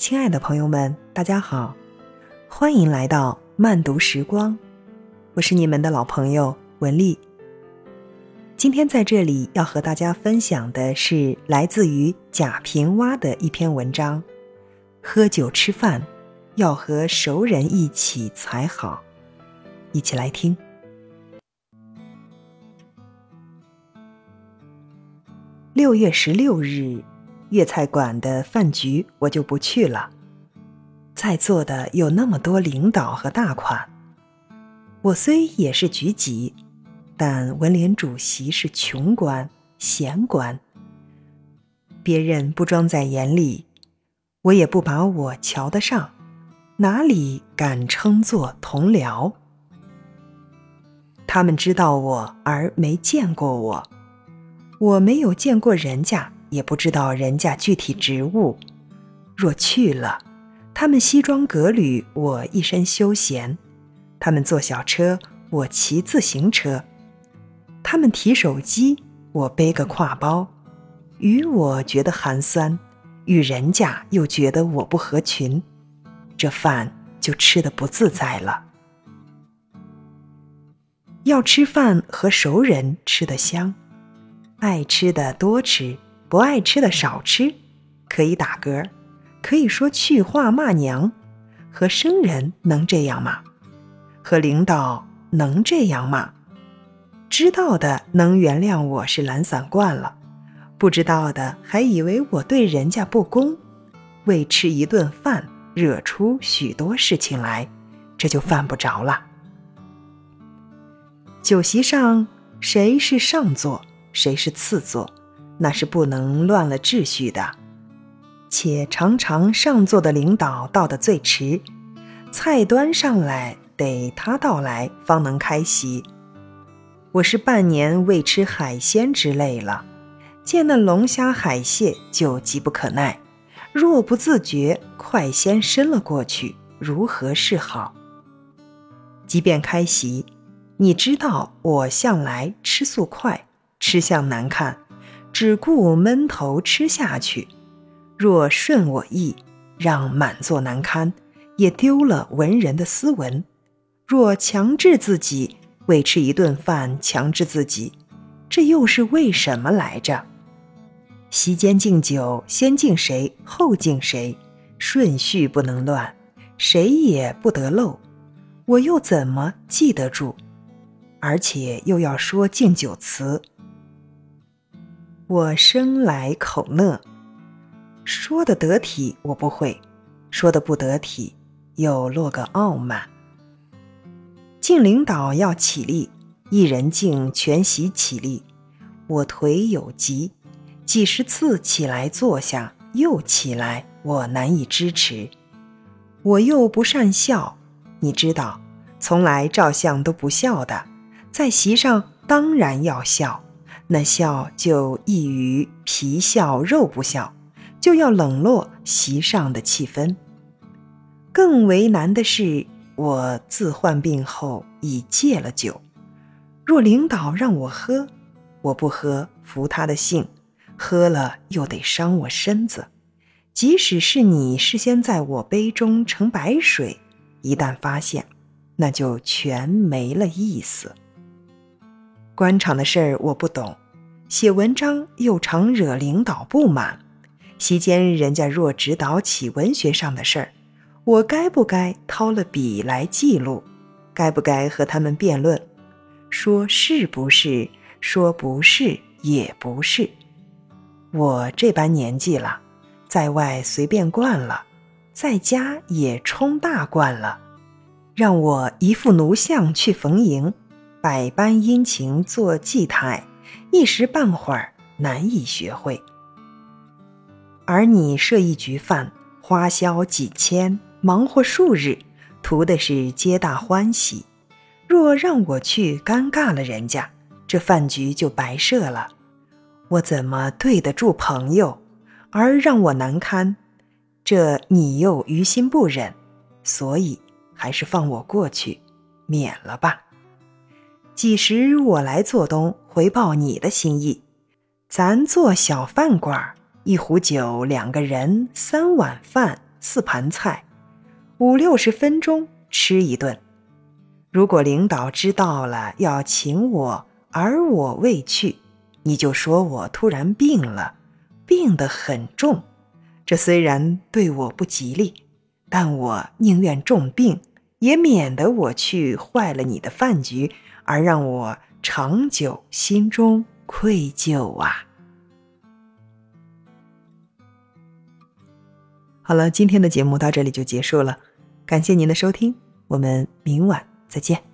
亲爱的朋友们，大家好，欢迎来到慢读时光，我是你们的老朋友文丽。今天在这里要和大家分享的是来自于贾平凹的一篇文章：喝酒吃饭要和熟人一起才好。一起来听。六月十六日。粤菜馆的饭局我就不去了。在座的有那么多领导和大款，我虽也是局级，但文联主席是穷官闲官。别人不装在眼里，我也不把我瞧得上，哪里敢称作同僚？他们知道我而没见过我，我没有见过人家。也不知道人家具体职务，若去了，他们西装革履，我一身休闲；他们坐小车，我骑自行车；他们提手机，我背个挎包。与我觉得寒酸，与人家又觉得我不合群，这饭就吃得不自在了。要吃饭和熟人吃得香，爱吃的多吃。不爱吃的少吃，可以打嗝，可以说去话骂娘，和生人能这样吗？和领导能这样吗？知道的能原谅我是懒散惯了，不知道的还以为我对人家不公，为吃一顿饭惹出许多事情来，这就犯不着了。酒席上谁是上座，谁是次座？那是不能乱了秩序的，且常常上座的领导到的最迟，菜端上来得他到来方能开席。我是半年未吃海鲜之类了，见那龙虾海蟹就急不可耐，若不自觉快先伸了过去，如何是好？即便开席，你知道我向来吃素快，吃相难看。只顾闷头吃下去，若顺我意，让满座难堪，也丢了文人的斯文；若强制自己为吃一顿饭，强制自己，这又是为什么来着？席间敬酒，先敬谁，后敬谁，顺序不能乱，谁也不得漏，我又怎么记得住？而且又要说敬酒词。我生来口讷，说的得体我不会，说的不得体又落个傲慢。敬领导要起立，一人敬全席起立，我腿有疾，几十次起来坐下又起来，我难以支持。我又不善笑，你知道，从来照相都不笑的，在席上当然要笑。那笑就异于皮笑肉不笑，就要冷落席上的气氛。更为难的是，我自患病后已戒了酒。若领导让我喝，我不喝，服他的性；喝了又得伤我身子。即使是你事先在我杯中盛白水，一旦发现，那就全没了意思。官场的事儿我不懂，写文章又常惹领导不满。席间人家若指导起文学上的事儿，我该不该掏了笔来记录？该不该和他们辩论？说是不是？说不是也不是。我这般年纪了，在外随便惯了，在家也冲大惯了，让我一副奴相去逢迎。百般殷勤做祭态，一时半会儿难以学会。而你设一局饭，花销几千，忙活数日，图的是皆大欢喜。若让我去，尴尬了人家，这饭局就白设了。我怎么对得住朋友？而让我难堪，这你又于心不忍，所以还是放我过去，免了吧。几时我来做东回报你的心意？咱做小饭馆，一壶酒，两个人，三碗饭，四盘菜，五六十分钟吃一顿。如果领导知道了要请我，而我未去，你就说我突然病了，病得很重。这虽然对我不吉利，但我宁愿重病，也免得我去坏了你的饭局，而让我长久心中愧疚啊。好了，今天的节目到这里就结束了，感谢您的收听，我们明晚。再见。